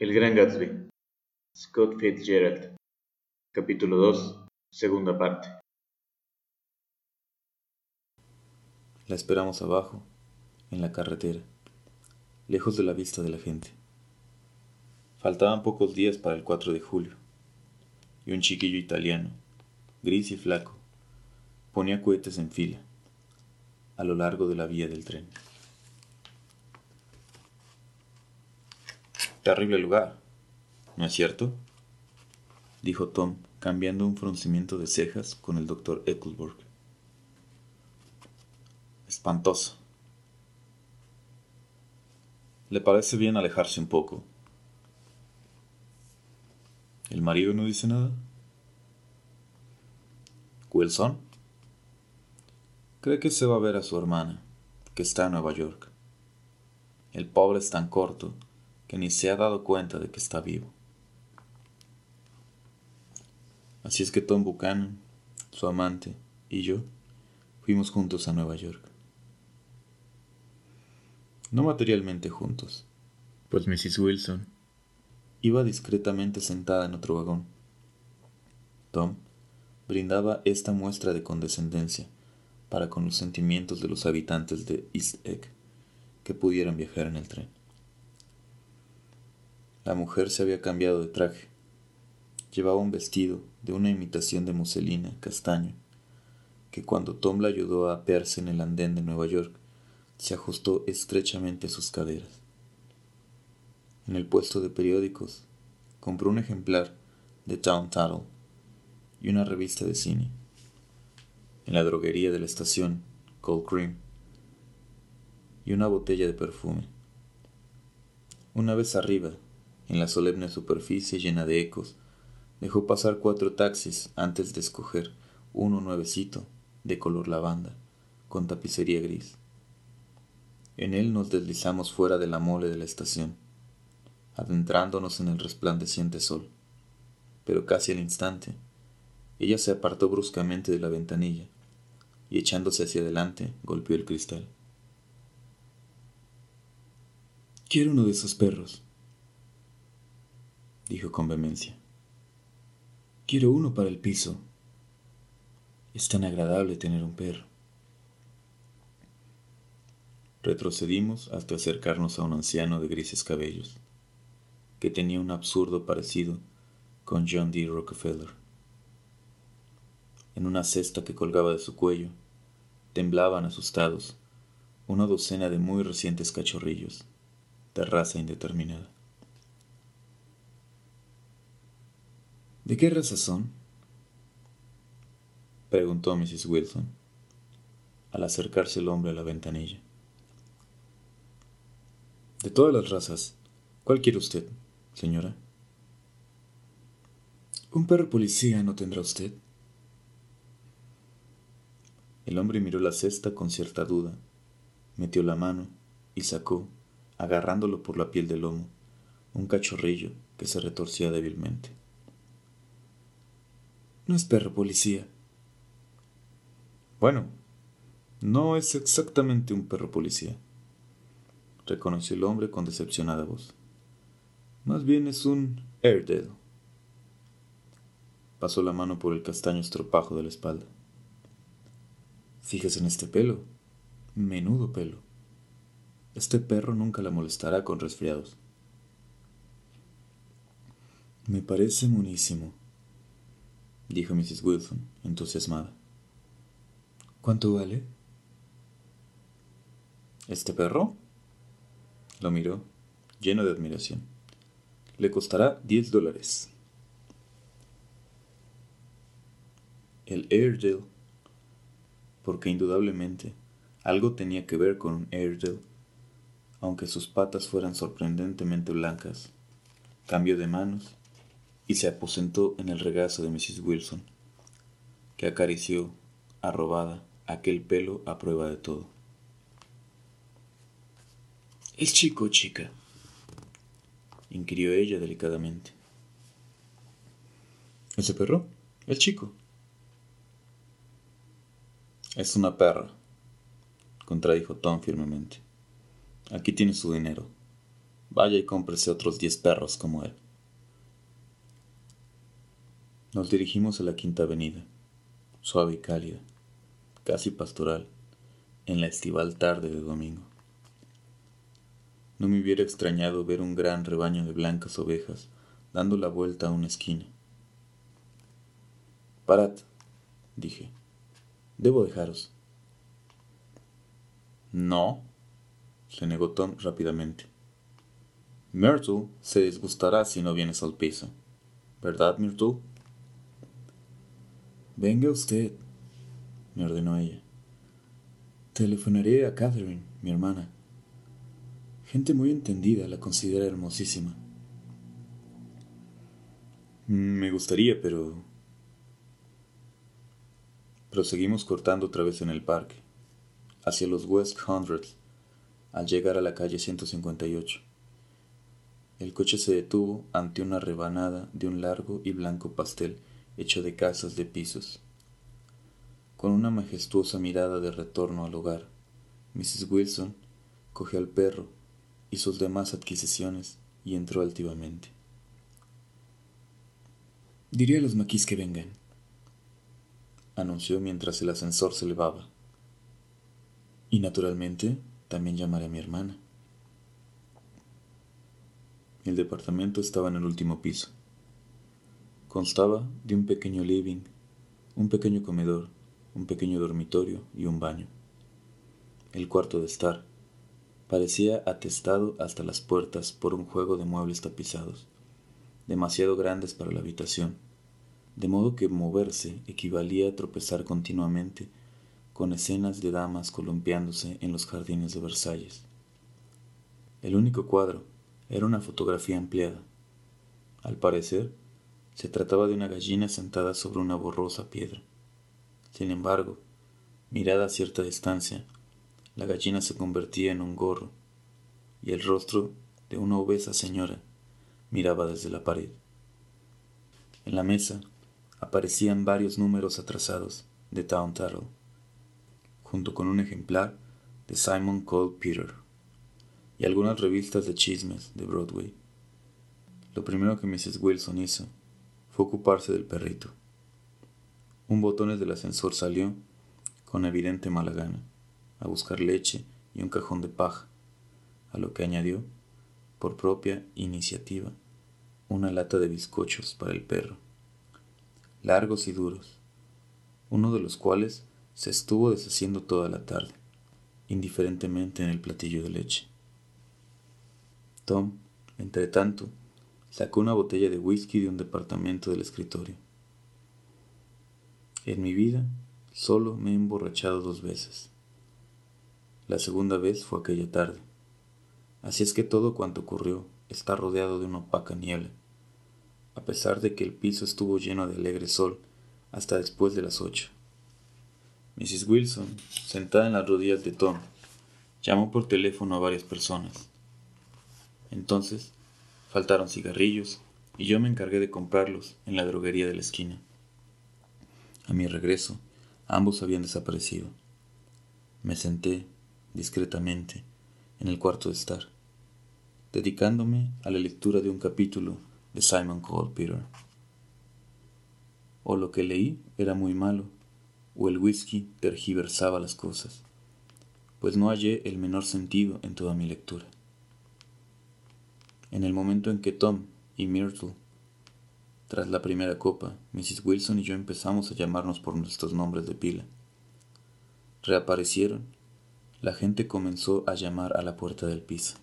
El Gran Gatsby. Scott Fitzgerald. Capítulo 2. Segunda parte. La esperamos abajo, en la carretera, lejos de la vista de la gente. Faltaban pocos días para el 4 de julio, y un chiquillo italiano, gris y flaco, ponía cohetes en fila, a lo largo de la vía del tren. Terrible lugar, ¿no es cierto? dijo Tom, cambiando un fruncimiento de cejas con el doctor Ecclesburg. Espantoso. ¿Le parece bien alejarse un poco? ¿El marido no dice nada? ¿Wilson? Cree que se va a ver a su hermana, que está en Nueva York. El pobre es tan corto que ni se ha dado cuenta de que está vivo. Así es que Tom Buchanan, su amante, y yo fuimos juntos a Nueva York. No materialmente juntos, pues Mrs. Wilson iba discretamente sentada en otro vagón. Tom brindaba esta muestra de condescendencia para con los sentimientos de los habitantes de East Egg que pudieran viajar en el tren. La mujer se había cambiado de traje. Llevaba un vestido de una imitación de muselina castaño, que cuando Tom la ayudó a apearse en el andén de Nueva York, se ajustó estrechamente a sus caderas. En el puesto de periódicos, compró un ejemplar de Town Tattle y una revista de cine. En la droguería de la estación, Cold Cream, y una botella de perfume. Una vez arriba, en la solemne superficie llena de ecos, dejó pasar cuatro taxis antes de escoger uno nuevecito, de color lavanda, con tapicería gris. En él nos deslizamos fuera de la mole de la estación, adentrándonos en el resplandeciente sol. Pero casi al instante, ella se apartó bruscamente de la ventanilla y echándose hacia adelante golpeó el cristal. Quiero uno de esos perros, dijo con vehemencia. Quiero uno para el piso. Es tan agradable tener un perro. Retrocedimos hasta acercarnos a un anciano de grises cabellos, que tenía un absurdo parecido con John D. Rockefeller. En una cesta que colgaba de su cuello, temblaban asustados una docena de muy recientes cachorrillos, de raza indeterminada. ¿De qué raza son? preguntó Mrs. Wilson, al acercarse el hombre a la ventanilla. De todas las razas, ¿cuál quiere usted, señora? ¿Un perro policía no tendrá usted? El hombre miró la cesta con cierta duda, metió la mano y sacó, agarrándolo por la piel del lomo, un cachorrillo que se retorcía débilmente. No es perro policía. Bueno, no es exactamente un perro policía, reconoció el hombre con decepcionada voz. Más bien es un Airedale. Pasó la mano por el castaño estropajo de la espalda. Fíjese en este pelo. Menudo pelo. Este perro nunca la molestará con resfriados. Me parece monísimo, dijo Mrs. Wilson, entusiasmada. ¿Cuánto vale? ¿Este perro? Lo miró, lleno de admiración. Le costará diez dólares. El Airedale, porque indudablemente algo tenía que ver con un Airedale, aunque sus patas fueran sorprendentemente blancas, cambió de manos y se aposentó en el regazo de Mrs. Wilson, que acarició, arrobada, aquel pelo a prueba de todo. ¿Es chico chica? inquirió ella delicadamente. ¿Ese perro? El chico. Es una perra, contradijo Tom firmemente. Aquí tiene su dinero. Vaya y cómprese otros diez perros como él. Nos dirigimos a la quinta avenida, suave y cálida, casi pastoral, en la estival tarde de domingo. No me hubiera extrañado ver un gran rebaño de blancas ovejas dando la vuelta a una esquina. Parad, dije. Debo dejaros. No, se negó Tom rápidamente. Myrtle se disgustará si no vienes al piso. ¿Verdad, Myrtle? Venga usted, me ordenó ella. Telefonaré a Catherine, mi hermana. Gente muy entendida la considera hermosísima. Me gustaría, pero... Proseguimos cortando otra vez en el parque, hacia los West Hundreds, al llegar a la calle 158. El coche se detuvo ante una rebanada de un largo y blanco pastel hecho de casas de pisos. Con una majestuosa mirada de retorno al hogar, Mrs. Wilson cogió al perro y sus demás adquisiciones y entró altivamente. Diré a los maquis que vengan, anunció mientras el ascensor se elevaba. Y naturalmente también llamaré a mi hermana. El departamento estaba en el último piso. Constaba de un pequeño living, un pequeño comedor, un pequeño dormitorio y un baño. El cuarto de estar parecía atestado hasta las puertas por un juego de muebles tapizados, demasiado grandes para la habitación, de modo que moverse equivalía a tropezar continuamente con escenas de damas columpiándose en los jardines de Versalles. El único cuadro era una fotografía ampliada. Al parecer, se trataba de una gallina sentada sobre una borrosa piedra. Sin embargo, mirada a cierta distancia, la gallina se convertía en un gorro, y el rostro de una obesa señora miraba desde la pared. En la mesa aparecían varios números atrasados de Town Tattle, junto con un ejemplar de Simon Cole Peter y algunas revistas de chismes de Broadway. Lo primero que Mrs. Wilson hizo fue ocuparse del perrito. Un botones del ascensor salió, con evidente mala gana, a buscar leche y un cajón de paja, a lo que añadió, por propia iniciativa, una lata de bizcochos para el perro, largos y duros, uno de los cuales se estuvo deshaciendo toda la tarde, indiferentemente en el platillo de leche. Tom, entre tanto, Sacó una botella de whisky de un departamento del escritorio. En mi vida solo me he emborrachado dos veces. La segunda vez fue aquella tarde. Así es que todo cuanto ocurrió está rodeado de una opaca niebla, a pesar de que el piso estuvo lleno de alegre sol hasta después de las ocho. Mrs. Wilson, sentada en las rodillas de Tom, llamó por teléfono a varias personas. Entonces Faltaron cigarrillos y yo me encargué de comprarlos en la droguería de la esquina. A mi regreso, ambos habían desaparecido. Me senté, discretamente, en el cuarto de estar, dedicándome a la lectura de un capítulo de Simon Peter. O lo que leí era muy malo, o el whisky tergiversaba las cosas, pues no hallé el menor sentido en toda mi lectura. En el momento en que Tom y Myrtle, tras la primera copa, Mrs. Wilson y yo empezamos a llamarnos por nuestros nombres de pila, reaparecieron, la gente comenzó a llamar a la puerta del piso.